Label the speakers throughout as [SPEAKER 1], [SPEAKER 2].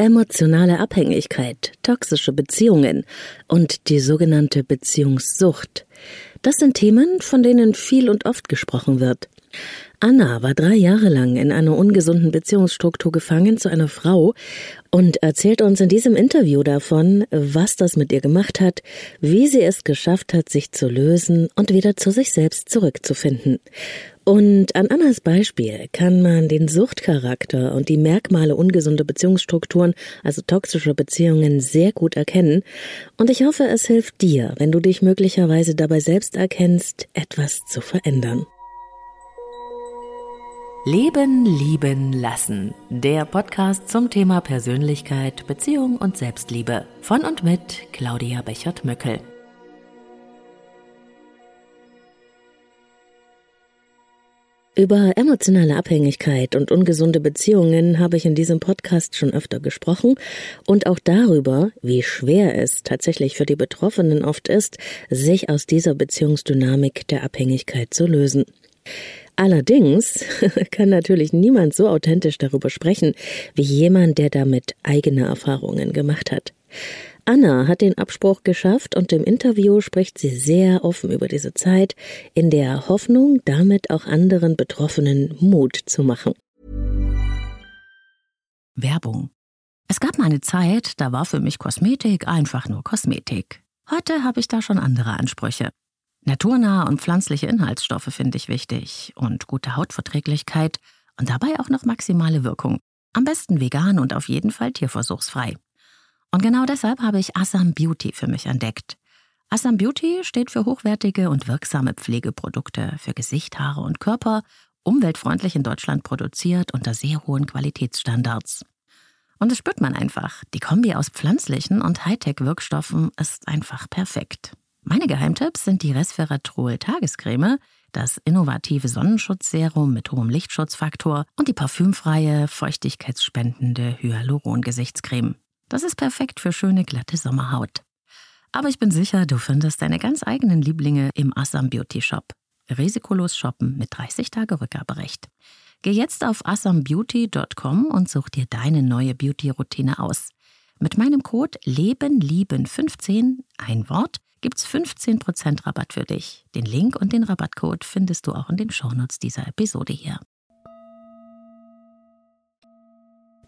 [SPEAKER 1] Emotionale Abhängigkeit, toxische Beziehungen und die sogenannte Beziehungssucht. Das sind Themen, von denen viel und oft gesprochen wird. Anna war drei Jahre lang in einer ungesunden Beziehungsstruktur gefangen zu einer Frau und erzählt uns in diesem Interview davon, was das mit ihr gemacht hat, wie sie es geschafft hat, sich zu lösen und wieder zu sich selbst zurückzufinden. Und an Annas Beispiel kann man den Suchtcharakter und die Merkmale ungesunder Beziehungsstrukturen, also toxischer Beziehungen, sehr gut erkennen. Und ich hoffe, es hilft dir, wenn du dich möglicherweise dabei selbst erkennst, etwas zu verändern.
[SPEAKER 2] Leben, lieben, lassen. Der Podcast zum Thema Persönlichkeit, Beziehung und Selbstliebe. Von und mit Claudia Bechert-Möckel.
[SPEAKER 1] Über emotionale Abhängigkeit und ungesunde Beziehungen habe ich in diesem Podcast schon öfter gesprochen und auch darüber, wie schwer es tatsächlich für die Betroffenen oft ist, sich aus dieser Beziehungsdynamik der Abhängigkeit zu lösen. Allerdings kann natürlich niemand so authentisch darüber sprechen wie jemand, der damit eigene Erfahrungen gemacht hat. Anna hat den Abspruch geschafft und im Interview spricht sie sehr offen über diese Zeit, in der Hoffnung, damit auch anderen Betroffenen Mut zu machen.
[SPEAKER 2] Werbung. Es gab mal eine Zeit, da war für mich Kosmetik einfach nur Kosmetik. Heute habe ich da schon andere Ansprüche. Naturnahe und pflanzliche Inhaltsstoffe finde ich wichtig und gute Hautverträglichkeit und dabei auch noch maximale Wirkung. Am besten vegan und auf jeden Fall tierversuchsfrei. Und genau deshalb habe ich Assam Beauty für mich entdeckt. Assam Beauty steht für hochwertige und wirksame Pflegeprodukte für Gesicht, Haare und Körper, umweltfreundlich in Deutschland produziert unter sehr hohen Qualitätsstandards. Und das spürt man einfach. Die Kombi aus pflanzlichen und Hightech-Wirkstoffen ist einfach perfekt. Meine Geheimtipps sind die Resveratrol Tagescreme, das innovative Sonnenschutzserum mit hohem Lichtschutzfaktor und die parfümfreie, feuchtigkeitsspendende Hyaluron-Gesichtscreme. Das ist perfekt für schöne, glatte Sommerhaut. Aber ich bin sicher, du findest deine ganz eigenen Lieblinge im Assam Beauty Shop. Risikolos shoppen mit 30 Tage Rückgaberecht. Geh jetzt auf assambeauty.com und such dir deine neue Beauty-Routine aus. Mit meinem Code LebenLieben15, ein Wort, gibt's 15% Rabatt für dich. Den Link und den Rabattcode findest du auch in den Shownotes dieser Episode hier.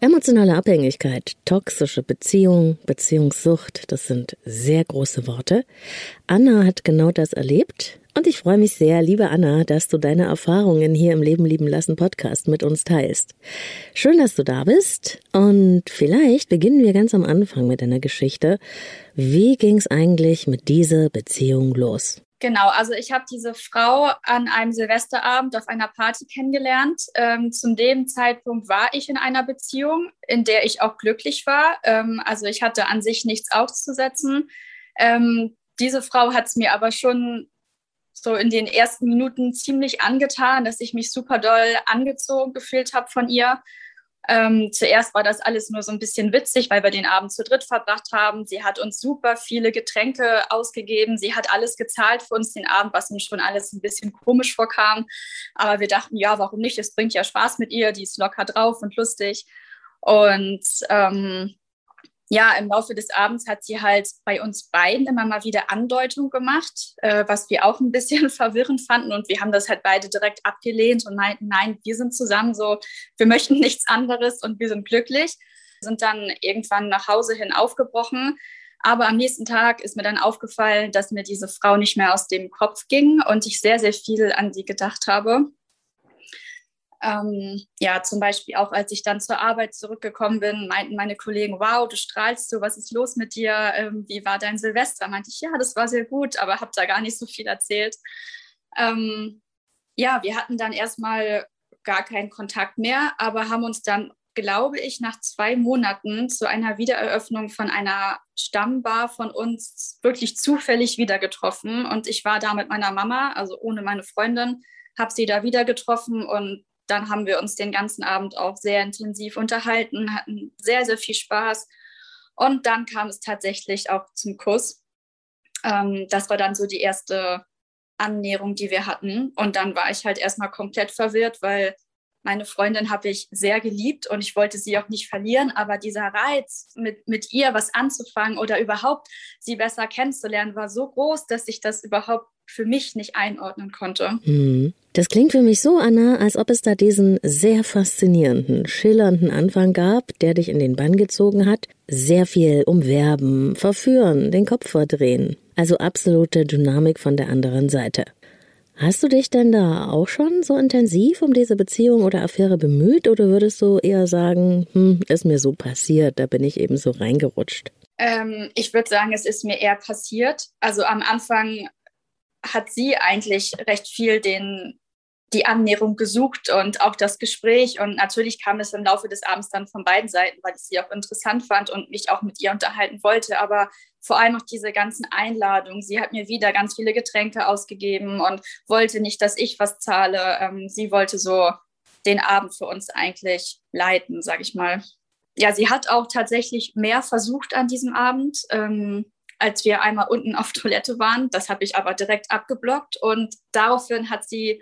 [SPEAKER 1] Emotionale Abhängigkeit, toxische Beziehung, Beziehungssucht, das sind sehr große Worte. Anna hat genau das erlebt und ich freue mich sehr, liebe Anna, dass du deine Erfahrungen hier im Leben lieben lassen Podcast mit uns teilst. Schön, dass du da bist und vielleicht beginnen wir ganz am Anfang mit deiner Geschichte. Wie ging es eigentlich mit dieser Beziehung los?
[SPEAKER 3] Genau, also ich habe diese Frau an einem Silvesterabend auf einer Party kennengelernt. Ähm, zu dem Zeitpunkt war ich in einer Beziehung, in der ich auch glücklich war. Ähm, also ich hatte an sich nichts auszusetzen. Ähm, diese Frau hat es mir aber schon so in den ersten Minuten ziemlich angetan, dass ich mich super doll angezogen gefühlt habe von ihr. Ähm, zuerst war das alles nur so ein bisschen witzig, weil wir den Abend zu dritt verbracht haben. Sie hat uns super viele Getränke ausgegeben. Sie hat alles gezahlt für uns den Abend, was uns schon alles ein bisschen komisch vorkam. Aber wir dachten, ja, warum nicht? Es bringt ja Spaß mit ihr. Die ist locker drauf und lustig. Und ähm, ja, im Laufe des Abends hat sie halt bei uns beiden immer mal wieder Andeutung gemacht, äh, was wir auch ein bisschen verwirrend fanden. Und wir haben das halt beide direkt abgelehnt und meinten, nein, wir sind zusammen so, wir möchten nichts anderes und wir sind glücklich. Sind dann irgendwann nach Hause hin aufgebrochen. Aber am nächsten Tag ist mir dann aufgefallen, dass mir diese Frau nicht mehr aus dem Kopf ging und ich sehr, sehr viel an sie gedacht habe. Ähm, ja, zum Beispiel auch als ich dann zur Arbeit zurückgekommen bin, meinten meine Kollegen, wow, du strahlst so, was ist los mit dir? Ähm, wie war dein Silvester? Meinte ich, ja, das war sehr gut, aber habe da gar nicht so viel erzählt. Ähm, ja, wir hatten dann erstmal gar keinen Kontakt mehr, aber haben uns dann, glaube ich, nach zwei Monaten zu einer Wiedereröffnung von einer Stammbar von uns wirklich zufällig wieder getroffen. Und ich war da mit meiner Mama, also ohne meine Freundin, habe sie da wieder getroffen und dann haben wir uns den ganzen Abend auch sehr intensiv unterhalten, hatten sehr, sehr viel Spaß. Und dann kam es tatsächlich auch zum Kuss. Ähm, das war dann so die erste Annäherung, die wir hatten. Und dann war ich halt erstmal komplett verwirrt, weil meine Freundin habe ich sehr geliebt und ich wollte sie auch nicht verlieren, aber dieser Reiz, mit, mit ihr was anzufangen oder überhaupt sie besser kennenzulernen, war so groß, dass ich das überhaupt für mich nicht einordnen konnte.
[SPEAKER 1] Hm. Das klingt für mich so, Anna, als ob es da diesen sehr faszinierenden, schillernden Anfang gab, der dich in den Bann gezogen hat. Sehr viel umwerben, verführen, den Kopf verdrehen. Also absolute Dynamik von der anderen Seite. Hast du dich denn da auch schon so intensiv um diese Beziehung oder Affäre bemüht oder würdest du eher sagen, hm, ist mir so passiert, da bin ich eben so reingerutscht?
[SPEAKER 3] Ähm, ich würde sagen, es ist mir eher passiert. Also am Anfang hat sie eigentlich recht viel den, die Annäherung gesucht und auch das Gespräch. Und natürlich kam es im Laufe des Abends dann von beiden Seiten, weil ich sie auch interessant fand und mich auch mit ihr unterhalten wollte. Aber vor allem auch diese ganzen Einladungen. Sie hat mir wieder ganz viele Getränke ausgegeben und wollte nicht, dass ich was zahle. Ähm, sie wollte so den Abend für uns eigentlich leiten, sage ich mal. Ja, sie hat auch tatsächlich mehr versucht an diesem Abend. Ähm, als wir einmal unten auf Toilette waren. Das habe ich aber direkt abgeblockt und daraufhin hat sie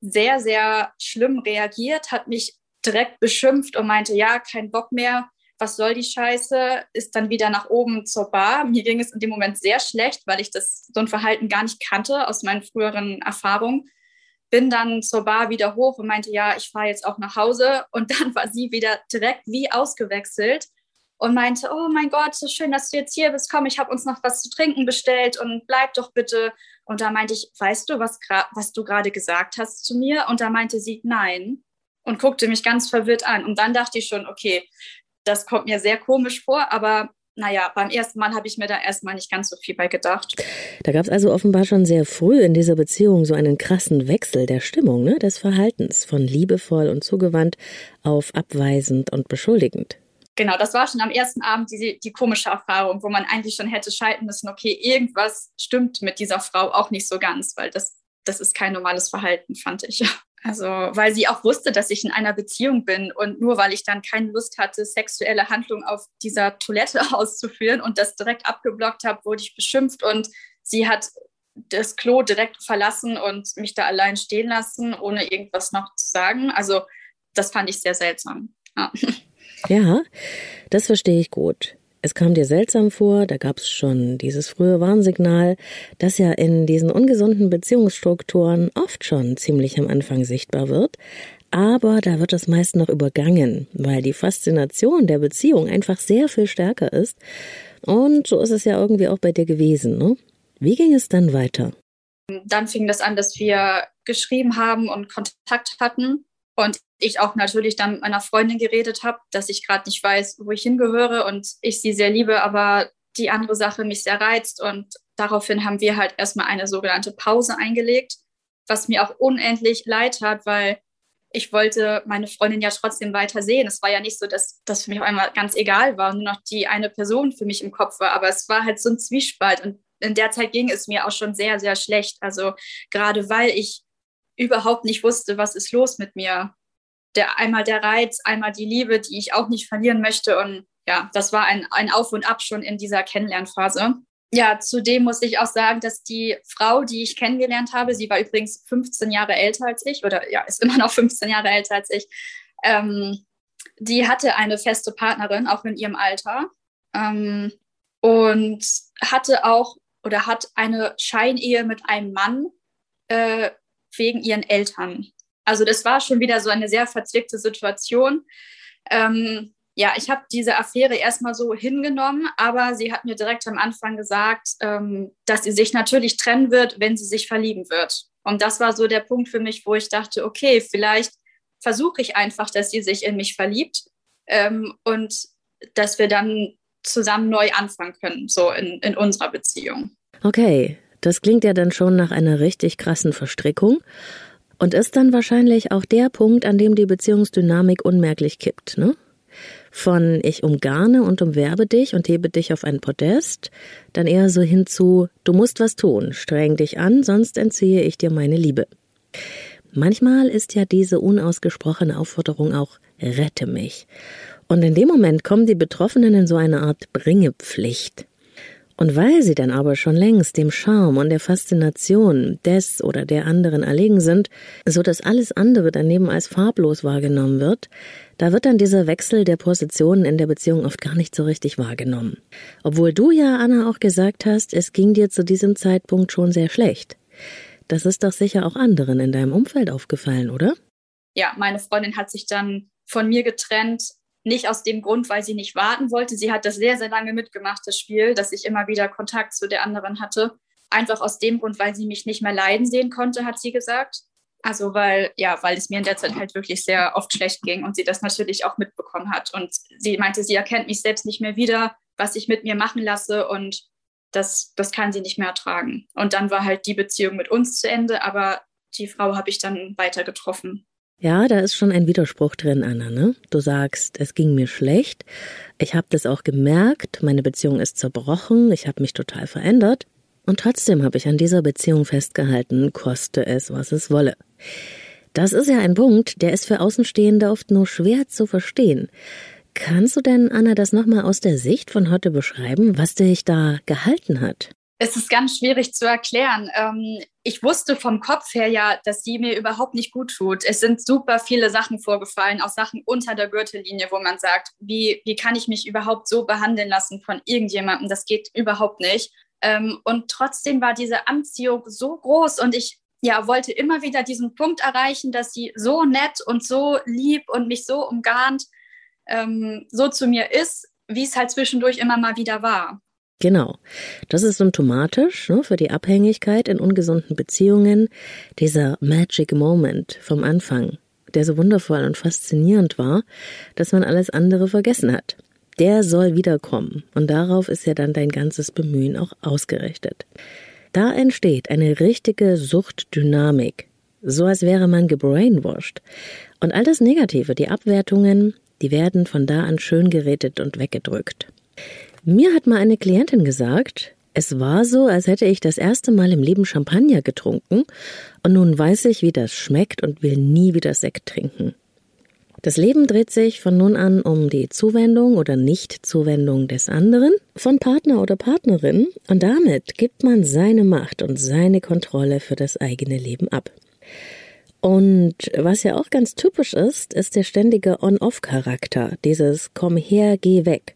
[SPEAKER 3] sehr, sehr schlimm reagiert, hat mich direkt beschimpft und meinte, ja, kein Bock mehr, was soll die Scheiße, ist dann wieder nach oben zur Bar. Mir ging es in dem Moment sehr schlecht, weil ich das so ein Verhalten gar nicht kannte aus meinen früheren Erfahrungen. Bin dann zur Bar wieder hoch und meinte, ja, ich fahre jetzt auch nach Hause. Und dann war sie wieder direkt wie ausgewechselt und meinte, oh mein Gott, so schön, dass du jetzt hier bist. Komm, ich habe uns noch was zu trinken bestellt und bleib doch bitte. Und da meinte ich, weißt du, was, was du gerade gesagt hast zu mir? Und da meinte sie, nein. Und guckte mich ganz verwirrt an. Und dann dachte ich schon, okay, das kommt mir sehr komisch vor, aber naja, beim ersten Mal habe ich mir da erstmal nicht ganz so viel bei gedacht.
[SPEAKER 1] Da gab es also offenbar schon sehr früh in dieser Beziehung so einen krassen Wechsel der Stimmung, ne, des Verhaltens von liebevoll und zugewandt auf abweisend und beschuldigend.
[SPEAKER 3] Genau, das war schon am ersten Abend die, die komische Erfahrung, wo man eigentlich schon hätte schalten müssen, okay, irgendwas stimmt mit dieser Frau auch nicht so ganz, weil das, das ist kein normales Verhalten, fand ich. Also, weil sie auch wusste, dass ich in einer Beziehung bin und nur weil ich dann keine Lust hatte, sexuelle Handlungen auf dieser Toilette auszuführen und das direkt abgeblockt habe, wurde ich beschimpft und sie hat das Klo direkt verlassen und mich da allein stehen lassen, ohne irgendwas noch zu sagen. Also, das fand ich sehr seltsam. Ja,
[SPEAKER 1] ja das verstehe ich gut. Es kam dir seltsam vor, da gab es schon dieses frühe Warnsignal, das ja in diesen ungesunden Beziehungsstrukturen oft schon ziemlich am Anfang sichtbar wird, aber da wird es meist noch übergangen, weil die Faszination der Beziehung einfach sehr viel stärker ist. Und so ist es ja irgendwie auch bei dir gewesen, ne? Wie ging es dann weiter?
[SPEAKER 3] Dann fing das an, dass wir geschrieben haben und Kontakt hatten. Und ich auch natürlich dann mit meiner Freundin geredet habe, dass ich gerade nicht weiß, wo ich hingehöre und ich sie sehr liebe, aber die andere Sache mich sehr reizt. Und daraufhin haben wir halt erstmal eine sogenannte Pause eingelegt, was mir auch unendlich leid hat, weil ich wollte meine Freundin ja trotzdem weiter sehen. Es war ja nicht so, dass das für mich auf einmal ganz egal war und nur noch die eine Person für mich im Kopf war, aber es war halt so ein Zwiespalt und in der Zeit ging es mir auch schon sehr, sehr schlecht. Also gerade weil ich überhaupt nicht wusste, was ist los mit mir. Der, einmal der Reiz, einmal die Liebe, die ich auch nicht verlieren möchte. Und ja, das war ein, ein Auf und Ab schon in dieser Kennenlernphase. Ja, zudem muss ich auch sagen, dass die Frau, die ich kennengelernt habe, sie war übrigens 15 Jahre älter als ich oder ja, ist immer noch 15 Jahre älter als ich, ähm, die hatte eine feste Partnerin, auch in ihrem Alter. Ähm, und hatte auch oder hat eine Scheinehe mit einem Mann, äh, wegen ihren Eltern. Also das war schon wieder so eine sehr verzwickte Situation. Ähm, ja, ich habe diese Affäre erstmal so hingenommen, aber sie hat mir direkt am Anfang gesagt, ähm, dass sie sich natürlich trennen wird, wenn sie sich verlieben wird. Und das war so der Punkt für mich, wo ich dachte, okay, vielleicht versuche ich einfach, dass sie sich in mich verliebt ähm, und dass wir dann zusammen neu anfangen können, so in, in unserer Beziehung.
[SPEAKER 1] Okay, das klingt ja dann schon nach einer richtig krassen Verstrickung und ist dann wahrscheinlich auch der Punkt, an dem die Beziehungsdynamik unmerklich kippt, ne? Von ich umgarne und umwerbe dich und hebe dich auf ein Podest, dann eher so hin zu du musst was tun, streng dich an, sonst entziehe ich dir meine Liebe. Manchmal ist ja diese unausgesprochene Aufforderung auch rette mich. Und in dem Moment kommen die Betroffenen in so eine Art Bringepflicht. Und weil sie dann aber schon längst dem Charme und der Faszination des oder der anderen erlegen sind, so dass alles andere daneben als farblos wahrgenommen wird, da wird dann dieser Wechsel der Positionen in der Beziehung oft gar nicht so richtig wahrgenommen. Obwohl du ja, Anna, auch gesagt hast, es ging dir zu diesem Zeitpunkt schon sehr schlecht. Das ist doch sicher auch anderen in deinem Umfeld aufgefallen, oder?
[SPEAKER 3] Ja, meine Freundin hat sich dann von mir getrennt, nicht aus dem Grund, weil sie nicht warten wollte. Sie hat das sehr, sehr lange mitgemacht, das Spiel, dass ich immer wieder Kontakt zu der anderen hatte. Einfach aus dem Grund, weil sie mich nicht mehr leiden sehen konnte, hat sie gesagt. Also weil, ja, weil es mir in der Zeit halt wirklich sehr oft schlecht ging und sie das natürlich auch mitbekommen hat. Und sie meinte, sie erkennt mich selbst nicht mehr wieder, was ich mit mir machen lasse und das, das kann sie nicht mehr ertragen. Und dann war halt die Beziehung mit uns zu Ende, aber die Frau habe ich dann weiter getroffen.
[SPEAKER 1] Ja, da ist schon ein Widerspruch drin, Anna. Ne? Du sagst, es ging mir schlecht. Ich habe das auch gemerkt. Meine Beziehung ist zerbrochen. Ich habe mich total verändert. Und trotzdem habe ich an dieser Beziehung festgehalten, koste es, was es wolle. Das ist ja ein Punkt, der ist für Außenstehende oft nur schwer zu verstehen. Kannst du denn, Anna, das nochmal aus der Sicht von heute beschreiben, was dich da gehalten hat?
[SPEAKER 3] Es ist ganz schwierig zu erklären. Ähm, ich wusste vom Kopf her ja, dass sie mir überhaupt nicht gut tut. Es sind super viele Sachen vorgefallen, auch Sachen unter der Gürtellinie, wo man sagt, wie, wie kann ich mich überhaupt so behandeln lassen von irgendjemandem? Das geht überhaupt nicht. Ähm, und trotzdem war diese Anziehung so groß und ich ja, wollte immer wieder diesen Punkt erreichen, dass sie so nett und so lieb und mich so umgarnt, ähm, so zu mir ist, wie es halt zwischendurch immer mal wieder war.
[SPEAKER 1] Genau. Das ist symptomatisch ne, für die Abhängigkeit in ungesunden Beziehungen. Dieser Magic Moment vom Anfang, der so wundervoll und faszinierend war, dass man alles andere vergessen hat. Der soll wiederkommen. Und darauf ist ja dann dein ganzes Bemühen auch ausgerichtet. Da entsteht eine richtige Suchtdynamik. So als wäre man gebrainwashed. Und all das Negative, die Abwertungen, die werden von da an schön gerätet und weggedrückt. Mir hat mal eine Klientin gesagt, es war so, als hätte ich das erste Mal im Leben Champagner getrunken und nun weiß ich, wie das schmeckt und will nie wieder Sekt trinken. Das Leben dreht sich von nun an um die Zuwendung oder Nichtzuwendung des anderen, von Partner oder Partnerin, und damit gibt man seine Macht und seine Kontrolle für das eigene Leben ab. Und was ja auch ganz typisch ist, ist der ständige On-Off-Charakter, dieses Komm her, geh weg.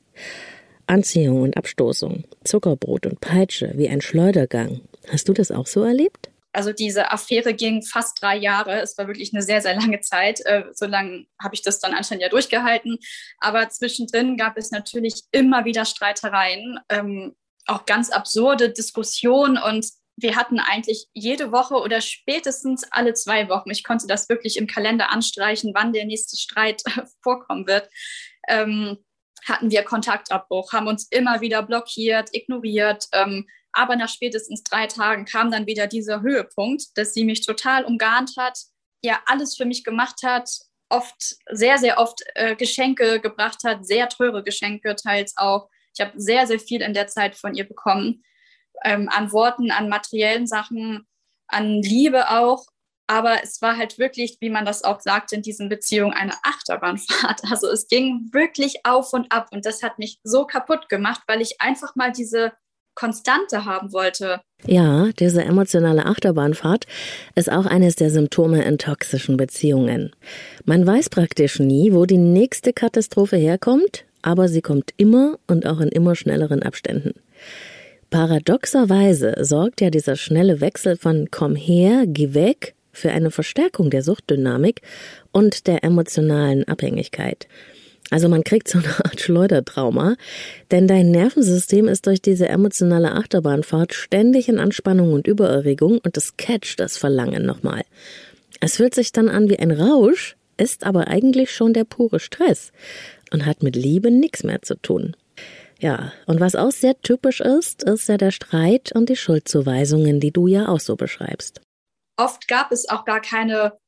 [SPEAKER 1] Anziehung und Abstoßung, Zuckerbrot und Peitsche wie ein Schleudergang. Hast du das auch so erlebt?
[SPEAKER 3] Also diese Affäre ging fast drei Jahre. Es war wirklich eine sehr, sehr lange Zeit. Äh, so lange habe ich das dann anscheinend ja durchgehalten. Aber zwischendrin gab es natürlich immer wieder Streitereien, ähm, auch ganz absurde Diskussionen und wir hatten eigentlich jede Woche oder spätestens alle zwei Wochen, ich konnte das wirklich im Kalender anstreichen, wann der nächste Streit vorkommen wird, ähm, hatten wir Kontaktabbruch, haben uns immer wieder blockiert, ignoriert. Ähm, aber nach spätestens drei Tagen kam dann wieder dieser Höhepunkt, dass sie mich total umgarnt hat, ja, alles für mich gemacht hat, oft, sehr, sehr oft äh, Geschenke gebracht hat, sehr teure Geschenke teils auch. Ich habe sehr, sehr viel in der Zeit von ihr bekommen, ähm, an Worten, an materiellen Sachen, an Liebe auch. Aber es war halt wirklich, wie man das auch sagt, in diesen Beziehungen eine Achterbahnfahrt. Also es ging wirklich auf und ab und das hat mich so kaputt gemacht, weil ich einfach mal diese Konstante haben wollte.
[SPEAKER 1] Ja, diese emotionale Achterbahnfahrt ist auch eines der Symptome in toxischen Beziehungen. Man weiß praktisch nie, wo die nächste Katastrophe herkommt, aber sie kommt immer und auch in immer schnelleren Abständen. Paradoxerweise sorgt ja dieser schnelle Wechsel von komm her, geh weg für eine Verstärkung der Suchtdynamik und der emotionalen Abhängigkeit. Also man kriegt so eine Art Schleudertrauma, denn dein Nervensystem ist durch diese emotionale Achterbahnfahrt ständig in Anspannung und Übererregung und es catcht das Verlangen nochmal. Es fühlt sich dann an wie ein Rausch, ist aber eigentlich schon der pure Stress und hat mit Liebe nichts mehr zu tun. Ja, und was auch sehr typisch ist, ist ja der Streit und die Schuldzuweisungen, die du ja auch so beschreibst
[SPEAKER 3] oft gab es auch gar keine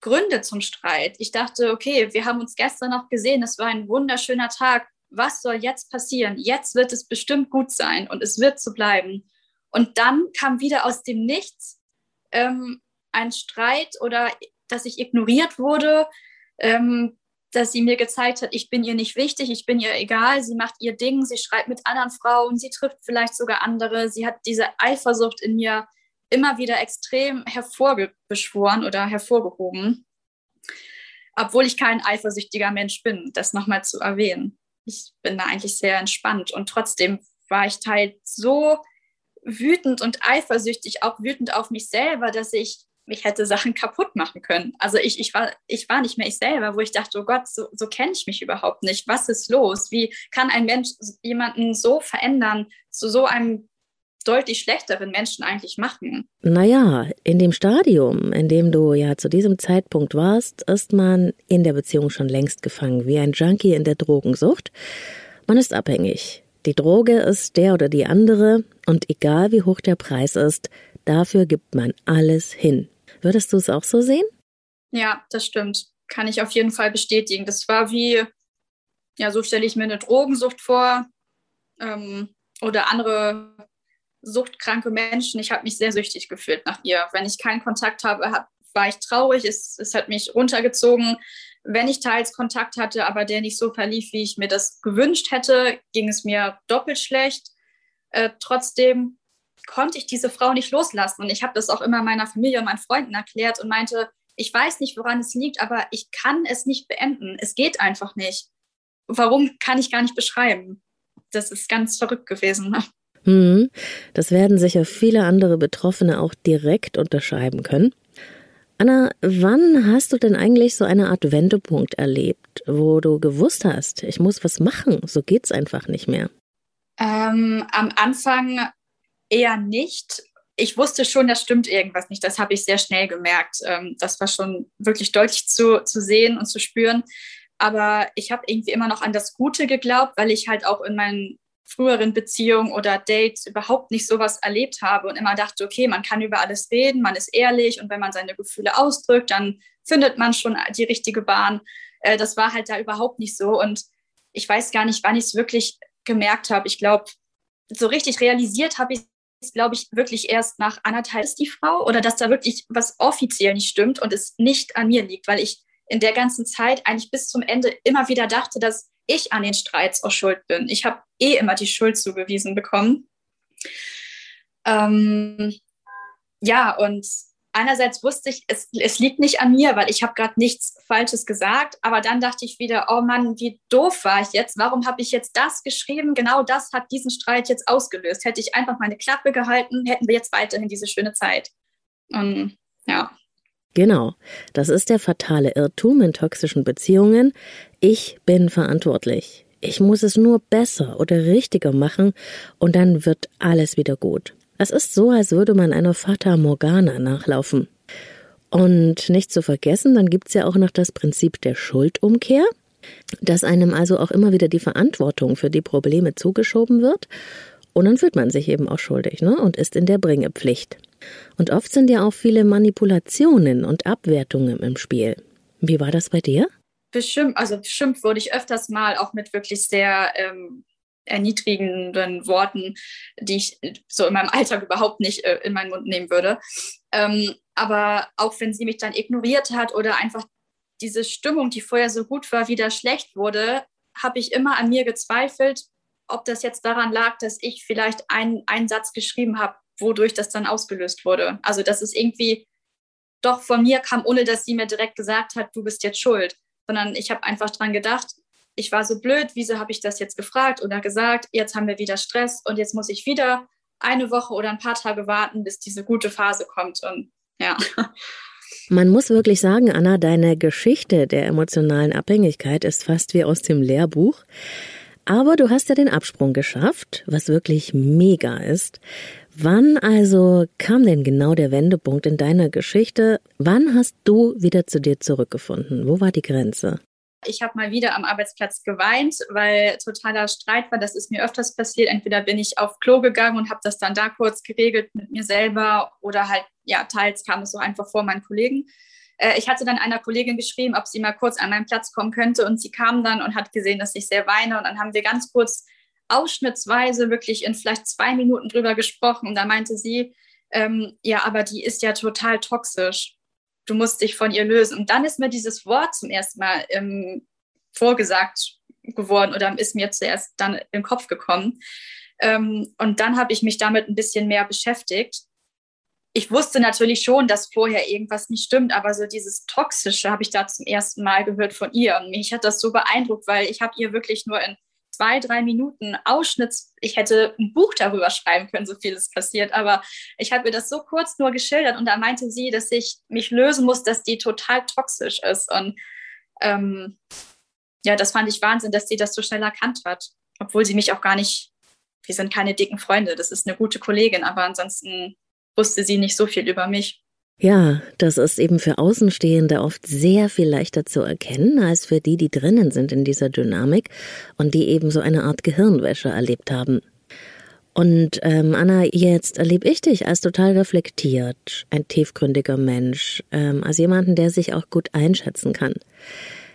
[SPEAKER 3] Gründe zum Streit. Ich dachte, okay, wir haben uns gestern noch gesehen, es war ein wunderschöner Tag. Was soll jetzt passieren? Jetzt wird es bestimmt gut sein und es wird so bleiben. Und dann kam wieder aus dem Nichts ähm, ein Streit oder dass ich ignoriert wurde, ähm, dass sie mir gezeigt hat, ich bin ihr nicht wichtig, ich bin ihr egal, sie macht ihr Ding, sie schreibt mit anderen Frauen, sie trifft vielleicht sogar andere, sie hat diese Eifersucht in mir immer wieder extrem hervorbeschworen oder hervorgehoben, obwohl ich kein eifersüchtiger Mensch bin, das nochmal zu erwähnen. Ich bin da eigentlich sehr entspannt und trotzdem war ich teils so wütend und eifersüchtig, auch wütend auf mich selber, dass ich mich hätte Sachen kaputt machen können. Also ich, ich, war, ich war nicht mehr ich selber, wo ich dachte, oh Gott, so, so kenne ich mich überhaupt nicht. Was ist los? Wie kann ein Mensch jemanden so verändern, zu so einem deutlich schlechteren Menschen eigentlich machen?
[SPEAKER 1] Naja, in dem Stadium, in dem du ja zu diesem Zeitpunkt warst, ist man in der Beziehung schon längst gefangen, wie ein Junkie in der Drogensucht. Man ist abhängig. Die Droge ist der oder die andere und egal wie hoch der Preis ist, dafür gibt man alles hin. Würdest du es auch so sehen?
[SPEAKER 3] Ja, das stimmt. Kann ich auf jeden Fall bestätigen. Das war wie, ja, so stelle ich mir eine Drogensucht vor ähm, oder andere suchtkranke Menschen. Ich habe mich sehr süchtig gefühlt nach ihr. Wenn ich keinen Kontakt habe, hab, war ich traurig. Es, es hat mich runtergezogen. Wenn ich teils Kontakt hatte, aber der nicht so verlief, wie ich mir das gewünscht hätte, ging es mir doppelt schlecht. Äh, trotzdem konnte ich diese Frau nicht loslassen. Und ich habe das auch immer meiner Familie und meinen Freunden erklärt und meinte, ich weiß nicht, woran es liegt, aber ich kann es nicht beenden. Es geht einfach nicht. Warum kann ich gar nicht beschreiben? Das ist ganz verrückt gewesen.
[SPEAKER 1] Hm, das werden sicher viele andere Betroffene auch direkt unterschreiben können. Anna, wann hast du denn eigentlich so eine Art Wendepunkt erlebt, wo du gewusst hast, ich muss was machen, so geht's einfach nicht mehr?
[SPEAKER 3] Ähm, am Anfang eher nicht. Ich wusste schon, da stimmt irgendwas nicht. Das habe ich sehr schnell gemerkt. Ähm, das war schon wirklich deutlich zu, zu sehen und zu spüren. Aber ich habe irgendwie immer noch an das Gute geglaubt, weil ich halt auch in meinen früheren Beziehungen oder Dates überhaupt nicht sowas erlebt habe und immer dachte, okay, man kann über alles reden, man ist ehrlich und wenn man seine Gefühle ausdrückt, dann findet man schon die richtige Bahn. Äh, das war halt da überhaupt nicht so und ich weiß gar nicht, wann ich es wirklich gemerkt habe. Ich glaube, so richtig realisiert habe ich glaube ich, wirklich erst nach anderthalb ist die Frau oder dass da wirklich was offiziell nicht stimmt und es nicht an mir liegt, weil ich in der ganzen Zeit eigentlich bis zum Ende immer wieder dachte, dass ich an den Streits auch schuld bin. Ich habe eh immer die Schuld zugewiesen bekommen. Ähm, ja, und einerseits wusste ich, es, es liegt nicht an mir, weil ich habe gerade nichts Falsches gesagt, aber dann dachte ich wieder, oh Mann, wie doof war ich jetzt? Warum habe ich jetzt das geschrieben? Genau das hat diesen Streit jetzt ausgelöst. Hätte ich einfach meine Klappe gehalten, hätten wir jetzt weiterhin diese schöne Zeit. Und ja.
[SPEAKER 1] Genau, das ist der fatale Irrtum in toxischen Beziehungen. Ich bin verantwortlich. Ich muss es nur besser oder richtiger machen und dann wird alles wieder gut. Es ist so, als würde man einer Fata Morgana nachlaufen. Und nicht zu vergessen, dann gibt's ja auch noch das Prinzip der Schuldumkehr, dass einem also auch immer wieder die Verantwortung für die Probleme zugeschoben wird. Und dann fühlt man sich eben auch schuldig ne? und ist in der Bringepflicht. Und oft sind ja auch viele Manipulationen und Abwertungen im Spiel. Wie war das bei dir?
[SPEAKER 3] Bestimmt, also bestimmt wurde ich öfters mal auch mit wirklich sehr ähm, erniedrigenden Worten, die ich so in meinem Alltag überhaupt nicht äh, in meinen Mund nehmen würde. Ähm, aber auch wenn sie mich dann ignoriert hat oder einfach diese Stimmung, die vorher so gut war, wieder schlecht wurde, habe ich immer an mir gezweifelt, ob das jetzt daran lag, dass ich vielleicht einen, einen Satz geschrieben habe, wodurch das dann ausgelöst wurde. Also dass es irgendwie doch von mir kam, ohne dass sie mir direkt gesagt hat, du bist jetzt schuld, sondern ich habe einfach dran gedacht, ich war so blöd, wieso habe ich das jetzt gefragt oder gesagt, jetzt haben wir wieder Stress und jetzt muss ich wieder eine Woche oder ein paar Tage warten, bis diese gute Phase kommt. Und ja.
[SPEAKER 1] Man muss wirklich sagen, Anna, deine Geschichte der emotionalen Abhängigkeit ist fast wie aus dem Lehrbuch. Aber du hast ja den Absprung geschafft, was wirklich mega ist. Wann also kam denn genau der Wendepunkt in deiner Geschichte? Wann hast du wieder zu dir zurückgefunden? Wo war die Grenze?
[SPEAKER 3] Ich habe mal wieder am Arbeitsplatz geweint, weil totaler Streit war. Das ist mir öfters passiert. Entweder bin ich auf Klo gegangen und habe das dann da kurz geregelt mit mir selber oder halt, ja, teils kam es so einfach vor meinen Kollegen. Äh, ich hatte dann einer Kollegin geschrieben, ob sie mal kurz an meinen Platz kommen könnte und sie kam dann und hat gesehen, dass ich sehr weine und dann haben wir ganz kurz ausschnittsweise wirklich in vielleicht zwei Minuten drüber gesprochen und da meinte sie, ähm, ja, aber die ist ja total toxisch du musst dich von ihr lösen. Und dann ist mir dieses Wort zum ersten Mal im, vorgesagt geworden oder ist mir zuerst dann in den Kopf gekommen. Ähm, und dann habe ich mich damit ein bisschen mehr beschäftigt. Ich wusste natürlich schon, dass vorher irgendwas nicht stimmt, aber so dieses Toxische habe ich da zum ersten Mal gehört von ihr. Und mich hat das so beeindruckt, weil ich habe ihr wirklich nur in zwei, drei Minuten Ausschnitts, ich hätte ein Buch darüber schreiben können, so viel ist passiert, aber ich habe mir das so kurz nur geschildert und da meinte sie, dass ich mich lösen muss, dass die total toxisch ist. Und ähm, ja, das fand ich Wahnsinn, dass sie das so schnell erkannt hat, obwohl sie mich auch gar nicht, wir sind keine dicken Freunde, das ist eine gute Kollegin, aber ansonsten wusste sie nicht so viel über mich.
[SPEAKER 1] Ja, das ist eben für Außenstehende oft sehr viel leichter zu erkennen als für die, die drinnen sind in dieser Dynamik und die eben so eine Art Gehirnwäsche erlebt haben. Und ähm, Anna, jetzt erlebe ich dich als total reflektiert, ein tiefgründiger Mensch, ähm, als jemanden, der sich auch gut einschätzen kann.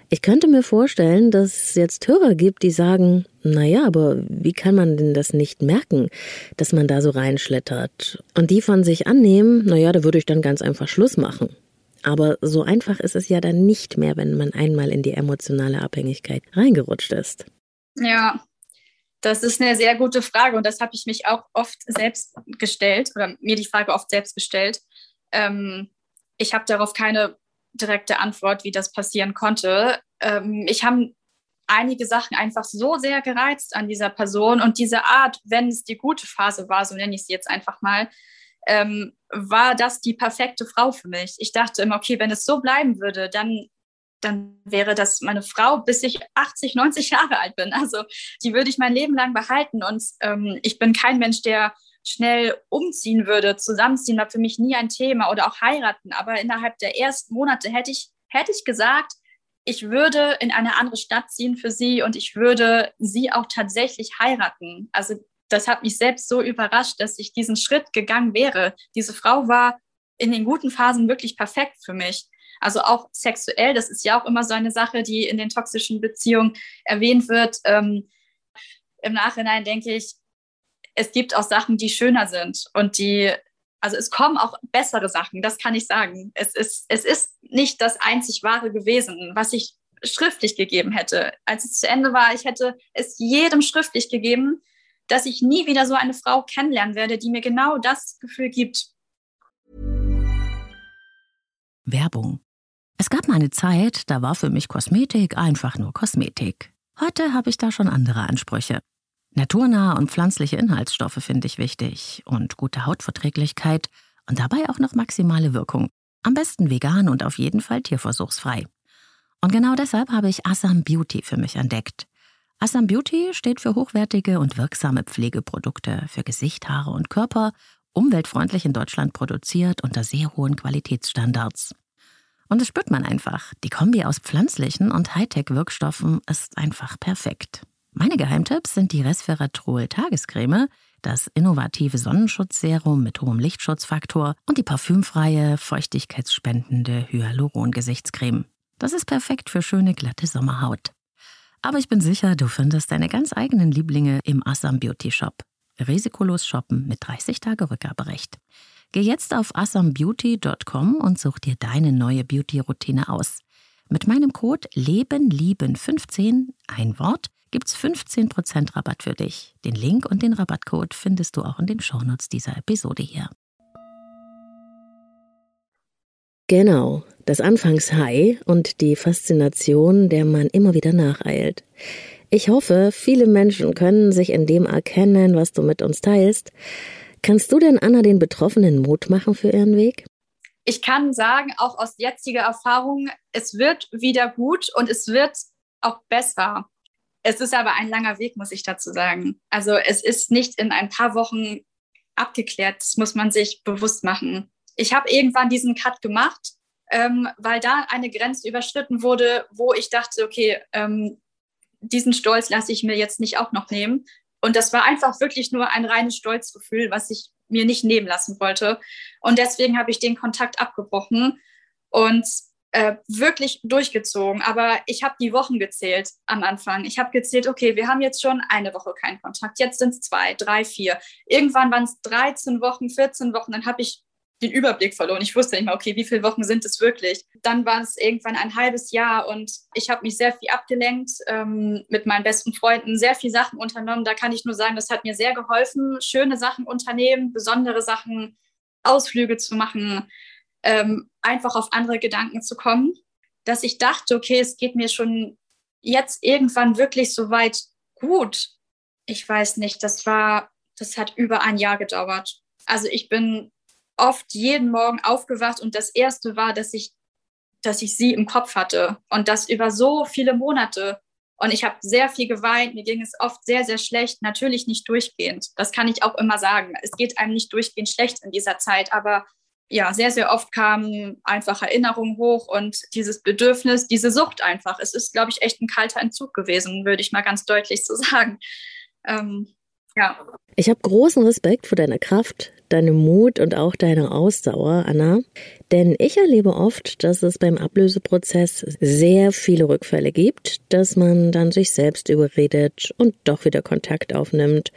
[SPEAKER 1] Ich könnte mir vorstellen, dass es jetzt Hörer gibt, die sagen, na ja, aber wie kann man denn das nicht merken, dass man da so reinschlittert? Und die von sich annehmen, na ja, da würde ich dann ganz einfach Schluss machen. Aber so einfach ist es ja dann nicht mehr, wenn man einmal in die emotionale Abhängigkeit reingerutscht ist.
[SPEAKER 3] Ja, das ist eine sehr gute Frage und das habe ich mich auch oft selbst gestellt oder mir die Frage oft selbst gestellt. Ähm, ich habe darauf keine direkte Antwort, wie das passieren konnte. Ähm, ich habe einige Sachen einfach so sehr gereizt an dieser Person und diese Art, wenn es die gute Phase war, so nenne ich sie jetzt einfach mal, ähm, war das die perfekte Frau für mich. Ich dachte immer, okay, wenn es so bleiben würde, dann, dann wäre das meine Frau, bis ich 80, 90 Jahre alt bin. Also die würde ich mein Leben lang behalten und ähm, ich bin kein Mensch, der schnell umziehen würde, zusammenziehen war für mich nie ein Thema oder auch heiraten. Aber innerhalb der ersten Monate hätte ich, hätte ich gesagt, ich würde in eine andere Stadt ziehen für sie und ich würde sie auch tatsächlich heiraten. Also das hat mich selbst so überrascht, dass ich diesen Schritt gegangen wäre. Diese Frau war in den guten Phasen wirklich perfekt für mich. Also auch sexuell, das ist ja auch immer so eine Sache, die in den toxischen Beziehungen erwähnt wird. Ähm, Im Nachhinein denke ich, es gibt auch Sachen, die schöner sind und die, also es kommen auch bessere Sachen, das kann ich sagen. Es ist, es ist nicht das einzig wahre gewesen, was ich schriftlich gegeben hätte. Als es zu Ende war, ich hätte es jedem schriftlich gegeben, dass ich nie wieder so eine Frau kennenlernen werde, die mir genau das Gefühl gibt.
[SPEAKER 2] Werbung. Es gab mal eine Zeit, da war für mich Kosmetik einfach nur Kosmetik. Heute habe ich da schon andere Ansprüche. Naturnahe und pflanzliche Inhaltsstoffe finde ich wichtig und gute Hautverträglichkeit und dabei auch noch maximale Wirkung. Am besten vegan und auf jeden Fall tierversuchsfrei. Und genau deshalb habe ich Assam Beauty für mich entdeckt. Assam Beauty steht für hochwertige und wirksame Pflegeprodukte für Gesicht, Haare und Körper, umweltfreundlich in Deutschland produziert unter sehr hohen Qualitätsstandards. Und das spürt man einfach. Die Kombi aus pflanzlichen und Hightech-Wirkstoffen ist einfach perfekt. Meine Geheimtipps sind die Resveratrol Tagescreme, das innovative Sonnenschutzserum mit hohem Lichtschutzfaktor und die parfümfreie, feuchtigkeitsspendende Hyaluron-Gesichtscreme. Das ist perfekt für schöne, glatte Sommerhaut. Aber ich bin sicher, du findest deine ganz eigenen Lieblinge im Assam Beauty Shop. Risikolos shoppen mit 30 Tage Rückgaberecht. Geh jetzt auf assambeauty.com und such dir deine neue Beauty-Routine aus. Mit meinem Code LebenLieben15, ein Wort, gibt's 15% Rabatt für dich. Den Link und den Rabattcode findest du auch in den Shownotes dieser Episode hier.
[SPEAKER 1] Genau, das Anfangshigh und die Faszination, der man immer wieder nacheilt. Ich hoffe, viele Menschen können sich in dem erkennen, was du mit uns teilst. Kannst du denn Anna den Betroffenen Mut machen für ihren Weg?
[SPEAKER 3] Ich kann sagen, auch aus jetziger Erfahrung, es wird wieder gut und es wird auch besser. Es ist aber ein langer Weg, muss ich dazu sagen. Also es ist nicht in ein paar Wochen abgeklärt. Das muss man sich bewusst machen. Ich habe irgendwann diesen Cut gemacht, ähm, weil da eine Grenze überschritten wurde, wo ich dachte, okay, ähm, diesen Stolz lasse ich mir jetzt nicht auch noch nehmen. Und das war einfach wirklich nur ein reines Stolzgefühl, was ich mir nicht nehmen lassen wollte. Und deswegen habe ich den Kontakt abgebrochen. Und äh, wirklich durchgezogen. Aber ich habe die Wochen gezählt am Anfang. Ich habe gezählt, okay, wir haben jetzt schon eine Woche keinen Kontakt. Jetzt sind es zwei, drei, vier. Irgendwann waren es 13 Wochen, 14 Wochen. Dann habe ich den Überblick verloren. Ich wusste nicht mehr, okay, wie viele Wochen sind es wirklich? Dann war es irgendwann ein halbes Jahr und ich habe mich sehr viel abgelenkt ähm, mit meinen besten Freunden, sehr viele Sachen unternommen. Da kann ich nur sagen, das hat mir sehr geholfen, schöne Sachen unternehmen, besondere Sachen, Ausflüge zu machen, ähm, einfach auf andere Gedanken zu kommen, dass ich dachte, okay, es geht mir schon jetzt irgendwann wirklich so weit gut. Ich weiß nicht, das war, das hat über ein Jahr gedauert. Also ich bin oft jeden Morgen aufgewacht und das erste war, dass ich, dass ich sie im Kopf hatte und das über so viele Monate. Und ich habe sehr viel geweint, mir ging es oft sehr, sehr schlecht, natürlich nicht durchgehend. Das kann ich auch immer sagen. Es geht einem nicht durchgehend schlecht in dieser Zeit, aber ja, sehr, sehr oft kamen einfach Erinnerungen hoch und dieses Bedürfnis, diese Sucht einfach. Es ist, glaube ich, echt ein kalter Entzug gewesen, würde ich mal ganz deutlich so sagen. Ähm, ja.
[SPEAKER 1] Ich habe großen Respekt vor deiner Kraft, deinem Mut und auch deiner Ausdauer, Anna. Denn ich erlebe oft, dass es beim Ablöseprozess sehr viele Rückfälle gibt, dass man dann sich selbst überredet und doch wieder Kontakt aufnimmt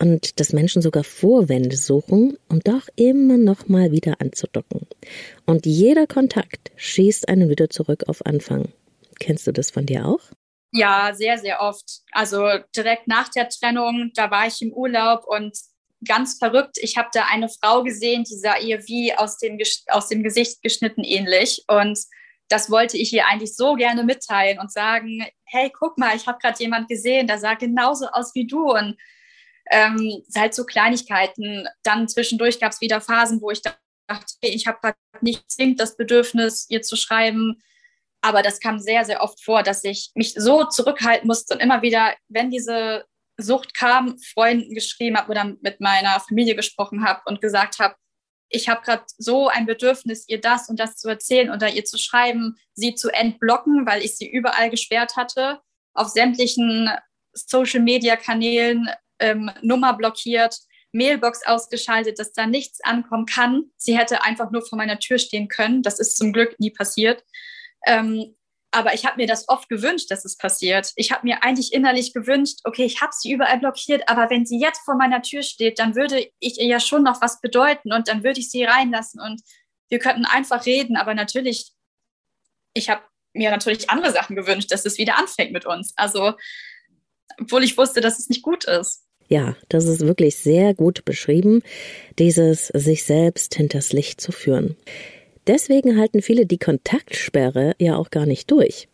[SPEAKER 1] und dass Menschen sogar Vorwände suchen, um doch immer noch mal wieder anzudocken. Und jeder Kontakt schießt einen wieder zurück auf Anfang. Kennst du das von dir auch?
[SPEAKER 3] Ja, sehr, sehr oft. Also direkt nach der Trennung, da war ich im Urlaub und ganz verrückt. Ich habe da eine Frau gesehen, die sah ihr wie aus dem, aus dem Gesicht geschnitten ähnlich. Und das wollte ich ihr eigentlich so gerne mitteilen und sagen, hey, guck mal, ich habe gerade jemand gesehen, der sah genauso aus wie du. Und ähm, halt so Kleinigkeiten. Dann zwischendurch gab es wieder Phasen, wo ich dachte, ich habe gerade nicht zwingend das Bedürfnis, ihr zu schreiben. Aber das kam sehr, sehr oft vor, dass ich mich so zurückhalten musste und immer wieder, wenn diese Sucht kam, Freunden geschrieben habe oder mit meiner Familie gesprochen habe und gesagt habe, ich habe gerade so ein Bedürfnis, ihr das und das zu erzählen oder ihr zu schreiben, sie zu entblocken, weil ich sie überall gesperrt hatte, auf sämtlichen Social-Media-Kanälen ähm, Nummer blockiert, Mailbox ausgeschaltet, dass da nichts ankommen kann. Sie hätte einfach nur vor meiner Tür stehen können. Das ist zum Glück nie passiert. Ähm, aber ich habe mir das oft gewünscht, dass es passiert. Ich habe mir eigentlich innerlich gewünscht, okay, ich habe sie überall blockiert, aber wenn sie jetzt vor meiner Tür steht, dann würde ich ihr ja schon noch was bedeuten und dann würde ich sie reinlassen und wir könnten einfach reden. Aber natürlich, ich habe mir natürlich andere Sachen gewünscht, dass es wieder anfängt mit uns. Also, obwohl ich wusste, dass es nicht gut ist.
[SPEAKER 1] Ja, das ist wirklich sehr gut beschrieben, dieses sich selbst hinters Licht zu führen. Deswegen halten viele die Kontaktsperre ja auch gar nicht durch.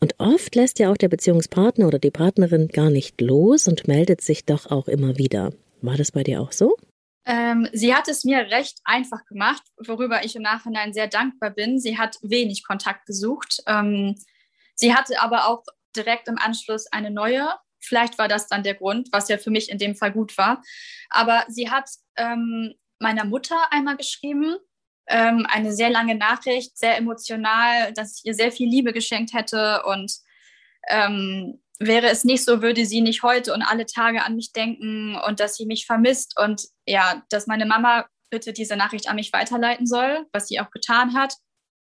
[SPEAKER 1] Und oft lässt ja auch der Beziehungspartner oder die Partnerin gar nicht los und meldet sich doch auch immer wieder. War das bei dir auch so?
[SPEAKER 3] Ähm, sie hat es mir recht einfach gemacht, worüber ich im Nachhinein sehr dankbar bin. Sie hat wenig Kontakt gesucht. Ähm, sie hatte aber auch direkt im Anschluss eine neue Vielleicht war das dann der Grund, was ja für mich in dem Fall gut war. Aber sie hat ähm, meiner Mutter einmal geschrieben, ähm, eine sehr lange Nachricht, sehr emotional, dass ich ihr sehr viel Liebe geschenkt hätte und ähm, wäre es nicht so, würde sie nicht heute und alle Tage an mich denken und dass sie mich vermisst und ja, dass meine Mama bitte diese Nachricht an mich weiterleiten soll, was sie auch getan hat.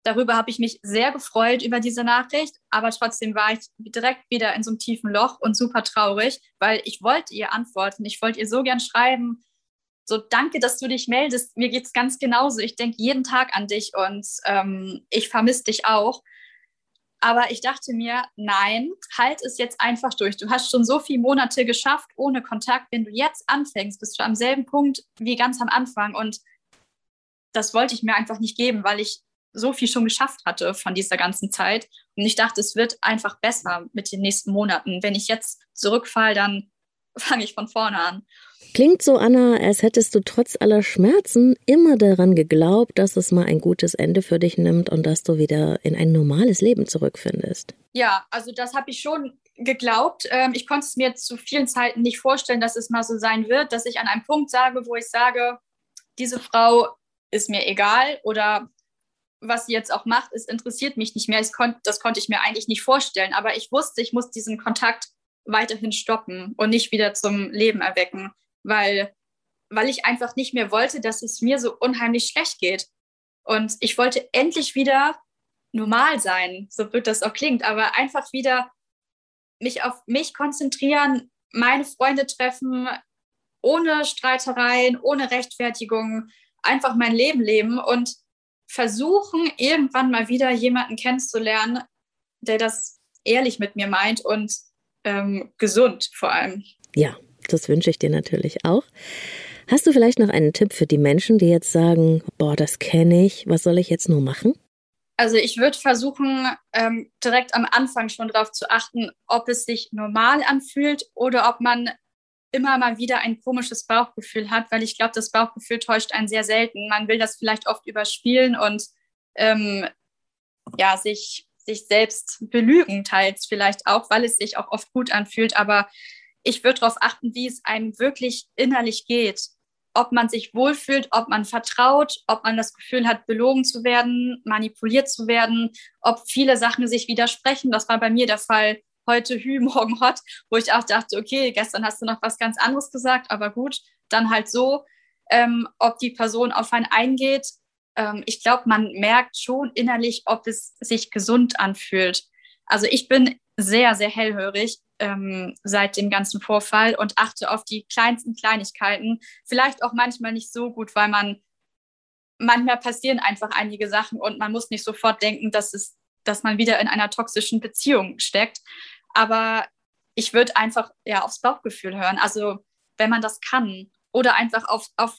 [SPEAKER 3] Darüber habe ich mich sehr gefreut über diese Nachricht, aber trotzdem war ich direkt wieder in so einem tiefen Loch und super traurig, weil ich wollte ihr antworten. Ich wollte ihr so gern schreiben. So, danke, dass du dich meldest. Mir geht es ganz genauso. Ich denke jeden Tag an dich und ähm, ich vermisse dich auch. Aber ich dachte mir, nein, halt es jetzt einfach durch. Du hast schon so viele Monate geschafft ohne Kontakt. Wenn du jetzt anfängst, bist du am selben Punkt wie ganz am Anfang. Und das wollte ich mir einfach nicht geben, weil ich so viel schon geschafft hatte von dieser ganzen Zeit. Und ich dachte, es wird einfach besser mit den nächsten Monaten. Wenn ich jetzt zurückfalle, dann fange ich von vorne an.
[SPEAKER 1] Klingt so, Anna, als hättest du trotz aller Schmerzen immer daran geglaubt, dass es mal ein gutes Ende für dich nimmt und dass du wieder in ein normales Leben zurückfindest.
[SPEAKER 3] Ja, also das habe ich schon geglaubt. Ähm, ich konnte es mir zu vielen Zeiten nicht vorstellen, dass es mal so sein wird, dass ich an einem Punkt sage, wo ich sage, diese Frau ist mir egal oder was sie jetzt auch macht, es interessiert mich nicht mehr. Kon das konnte ich mir eigentlich nicht vorstellen. Aber ich wusste, ich muss diesen Kontakt weiterhin stoppen und nicht wieder zum Leben erwecken, weil, weil ich einfach nicht mehr wollte, dass es mir so unheimlich schlecht geht. Und ich wollte endlich wieder normal sein, so blöd das auch klingt, aber einfach wieder mich auf mich konzentrieren, meine Freunde treffen, ohne Streitereien, ohne Rechtfertigung, einfach mein Leben leben und versuchen, irgendwann mal wieder jemanden kennenzulernen, der das ehrlich mit mir meint und ähm, gesund vor allem.
[SPEAKER 1] Ja, das wünsche ich dir natürlich auch. Hast du vielleicht noch einen Tipp für die Menschen, die jetzt sagen, boah, das kenne ich, was soll ich jetzt nur machen?
[SPEAKER 3] Also ich würde versuchen, ähm, direkt am Anfang schon darauf zu achten, ob es sich normal anfühlt oder ob man immer mal wieder ein komisches Bauchgefühl hat, weil ich glaube, das Bauchgefühl täuscht einen sehr selten. Man will das vielleicht oft überspielen und ähm, ja, sich, sich selbst belügen, teils vielleicht auch, weil es sich auch oft gut anfühlt. Aber ich würde darauf achten, wie es einem wirklich innerlich geht. Ob man sich wohlfühlt, ob man vertraut, ob man das Gefühl hat, belogen zu werden, manipuliert zu werden, ob viele Sachen sich widersprechen. Das war bei mir der Fall heute Hü, morgen Hot, wo ich auch dachte, okay, gestern hast du noch was ganz anderes gesagt, aber gut, dann halt so, ähm, ob die Person auf einen eingeht. Ähm, ich glaube, man merkt schon innerlich, ob es sich gesund anfühlt. Also ich bin sehr, sehr hellhörig ähm, seit dem ganzen Vorfall und achte auf die kleinsten Kleinigkeiten. Vielleicht auch manchmal nicht so gut, weil man manchmal passieren einfach einige Sachen und man muss nicht sofort denken, dass es dass man wieder in einer toxischen Beziehung steckt. Aber ich würde einfach ja aufs Bauchgefühl hören. Also wenn man das kann. Oder einfach auf, auf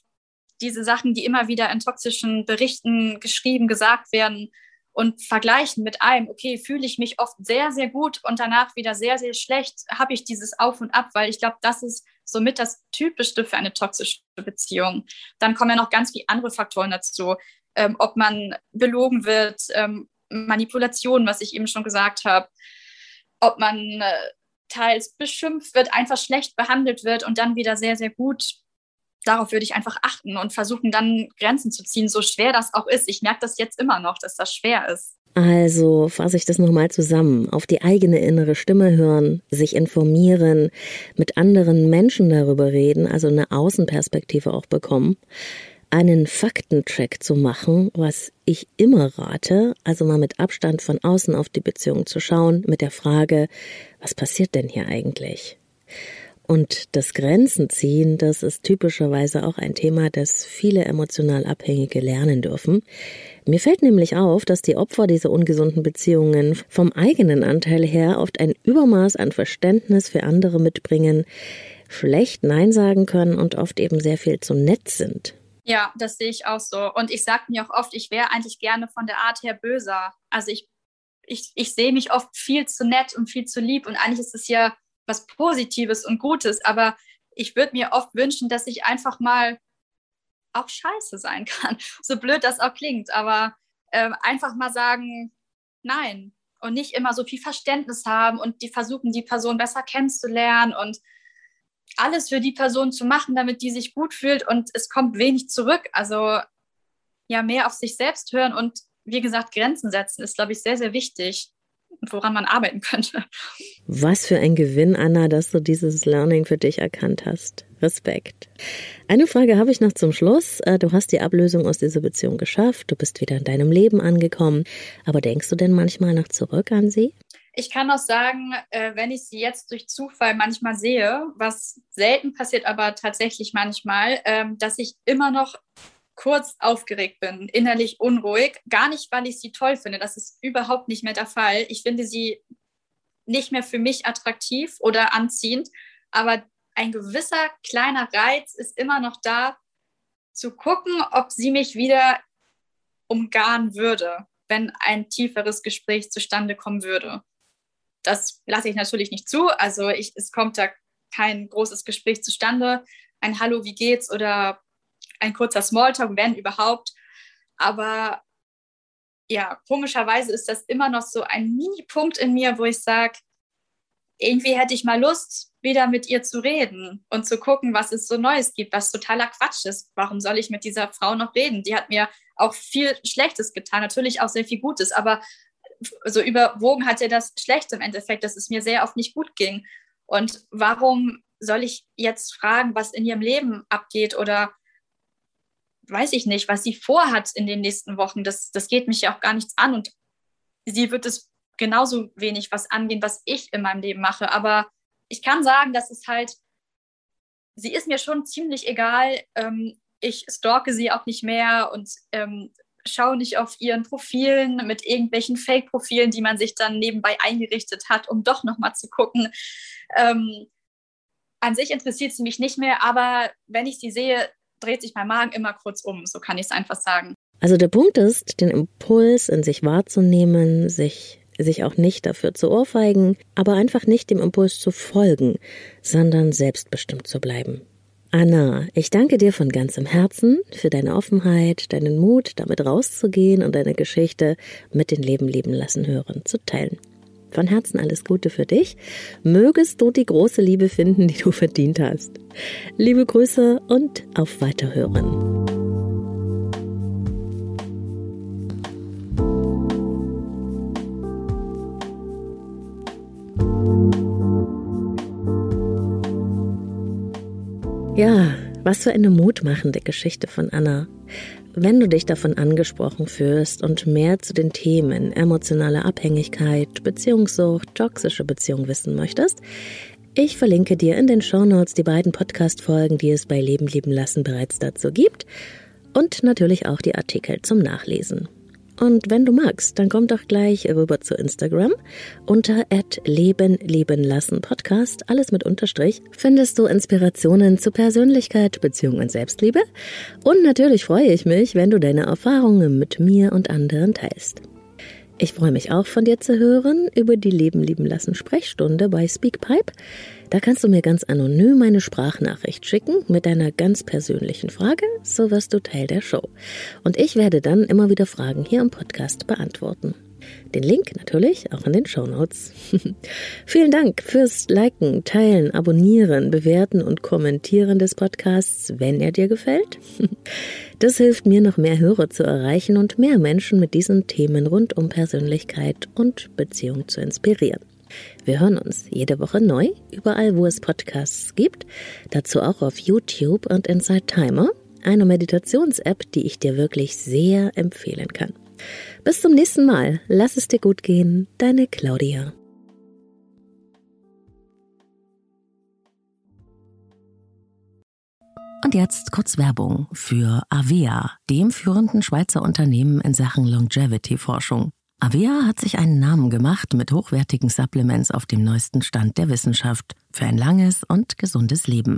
[SPEAKER 3] diese Sachen, die immer wieder in toxischen Berichten geschrieben, gesagt werden und vergleichen mit einem, okay, fühle ich mich oft sehr, sehr gut und danach wieder sehr, sehr schlecht, habe ich dieses Auf und Ab, weil ich glaube, das ist somit das Typischste für eine toxische Beziehung. Dann kommen ja noch ganz viele andere Faktoren dazu, ähm, ob man belogen wird, ähm, Manipulation, was ich eben schon gesagt habe, ob man äh, teils beschimpft wird, einfach schlecht behandelt wird und dann wieder sehr, sehr gut. Darauf würde ich einfach achten und versuchen dann Grenzen zu ziehen, so schwer das auch ist. Ich merke das jetzt immer noch, dass das schwer ist.
[SPEAKER 1] Also fasse ich das nochmal zusammen. Auf die eigene innere Stimme hören, sich informieren, mit anderen Menschen darüber reden, also eine Außenperspektive auch bekommen einen Faktencheck zu machen, was ich immer rate, also mal mit Abstand von außen auf die Beziehung zu schauen, mit der Frage, was passiert denn hier eigentlich? Und das Grenzen ziehen, das ist typischerweise auch ein Thema, das viele emotional Abhängige lernen dürfen. Mir fällt nämlich auf, dass die Opfer dieser ungesunden Beziehungen vom eigenen Anteil her oft ein Übermaß an Verständnis für andere mitbringen, schlecht Nein sagen können und oft eben sehr viel zu nett sind.
[SPEAKER 3] Ja, das sehe ich auch so. Und ich sage mir auch oft, ich wäre eigentlich gerne von der Art her böser. Also ich, ich, ich sehe mich oft viel zu nett und viel zu lieb. Und eigentlich ist es ja was Positives und Gutes. Aber ich würde mir oft wünschen, dass ich einfach mal auch scheiße sein kann. So blöd das auch klingt. Aber äh, einfach mal sagen, nein. Und nicht immer so viel Verständnis haben und die versuchen, die Person besser kennenzulernen und alles für die Person zu machen, damit die sich gut fühlt und es kommt wenig zurück. Also ja, mehr auf sich selbst hören und wie gesagt, Grenzen setzen ist, glaube ich, sehr, sehr wichtig, woran man arbeiten könnte.
[SPEAKER 1] Was für ein Gewinn, Anna, dass du dieses Learning für dich erkannt hast. Respekt. Eine Frage habe ich noch zum Schluss. Äh, du hast die Ablösung aus dieser Beziehung geschafft, du bist wieder in deinem Leben angekommen. Aber denkst du denn manchmal noch zurück an sie?
[SPEAKER 3] Ich kann auch sagen, äh, wenn ich sie jetzt durch Zufall manchmal sehe, was selten passiert, aber tatsächlich manchmal, ähm, dass ich immer noch kurz aufgeregt bin, innerlich unruhig. Gar nicht, weil ich sie toll finde. Das ist überhaupt nicht mehr der Fall. Ich finde sie nicht mehr für mich attraktiv oder anziehend, aber ein gewisser kleiner Reiz ist immer noch da, zu gucken, ob sie mich wieder umgarnen würde, wenn ein tieferes Gespräch zustande kommen würde. Das lasse ich natürlich nicht zu. Also ich, es kommt da kein großes Gespräch zustande. Ein Hallo, wie geht's oder ein kurzer Smalltalk, wenn überhaupt. Aber ja, komischerweise ist das immer noch so ein Mini-Punkt in mir, wo ich sage, irgendwie hätte ich mal Lust, wieder mit ihr zu reden und zu gucken, was es so Neues gibt, was totaler Quatsch ist. Warum soll ich mit dieser Frau noch reden? Die hat mir auch viel Schlechtes getan, natürlich auch sehr viel Gutes, aber so überwogen hat er das Schlechte im Endeffekt, dass es mir sehr oft nicht gut ging. Und warum soll ich jetzt fragen, was in ihrem Leben abgeht oder weiß ich nicht, was sie vorhat in den nächsten Wochen? Das, das geht mich ja auch gar nichts an und sie wird es genauso wenig was angehen, was ich in meinem Leben mache. Aber ich kann sagen, dass es halt, sie ist mir schon ziemlich egal, ähm, ich stalke sie auch nicht mehr und schaue nicht auf ihren Profilen mit irgendwelchen Fake-Profilen, die man sich dann nebenbei eingerichtet hat, um doch nochmal zu gucken. Ähm, an sich interessiert sie mich nicht mehr, aber wenn ich sie sehe, dreht sich mein Magen immer kurz um. So kann ich es einfach sagen.
[SPEAKER 1] Also der Punkt ist, den Impuls in sich wahrzunehmen, sich, sich auch nicht dafür zu ohrfeigen, aber einfach nicht dem Impuls zu folgen, sondern selbstbestimmt zu bleiben. Anna, ich danke dir von ganzem Herzen für deine Offenheit, deinen Mut, damit rauszugehen und deine Geschichte mit den Leben leben lassen hören zu teilen. Von Herzen alles Gute für dich. Mögest du die große Liebe finden, die du verdient hast. Liebe Grüße und auf Weiterhören. Ja, was für eine mutmachende Geschichte von Anna. Wenn du dich davon angesprochen fühlst und mehr zu den Themen emotionale Abhängigkeit, Beziehungssucht, toxische Beziehung wissen möchtest, ich verlinke dir in den Shownotes die beiden Podcast-Folgen, die es bei Leben lieben lassen bereits dazu gibt und natürlich auch die Artikel zum Nachlesen. Und wenn du magst, dann komm doch gleich rüber zu Instagram. Unter Leben leben lassen Podcast, alles mit Unterstrich, findest du Inspirationen zu Persönlichkeit, Beziehung und Selbstliebe. Und natürlich freue ich mich, wenn du deine Erfahrungen mit mir und anderen teilst. Ich freue mich auch von dir zu hören über die Leben lieben lassen Sprechstunde bei Speakpipe. Da kannst du mir ganz anonym eine Sprachnachricht schicken mit deiner ganz persönlichen Frage, so wirst du Teil der Show. Und ich werde dann immer wieder Fragen hier im Podcast beantworten. Den Link natürlich auch in den Show Notes. Vielen Dank fürs Liken, Teilen, Abonnieren, Bewerten und Kommentieren des Podcasts, wenn er dir gefällt. Das hilft mir, noch mehr Hörer zu erreichen und mehr Menschen mit diesen Themen rund um Persönlichkeit und Beziehung zu inspirieren. Wir hören uns jede Woche neu, überall wo es Podcasts gibt, dazu auch auf YouTube und Inside Timer, eine Meditations-App, die ich dir wirklich sehr empfehlen kann. Bis zum nächsten Mal. Lass es dir gut gehen. Deine Claudia.
[SPEAKER 2] Und jetzt kurz Werbung für Avea, dem führenden Schweizer Unternehmen in Sachen Longevity-Forschung. Avea hat sich einen Namen gemacht mit hochwertigen Supplements auf dem neuesten Stand der Wissenschaft für ein langes und gesundes Leben.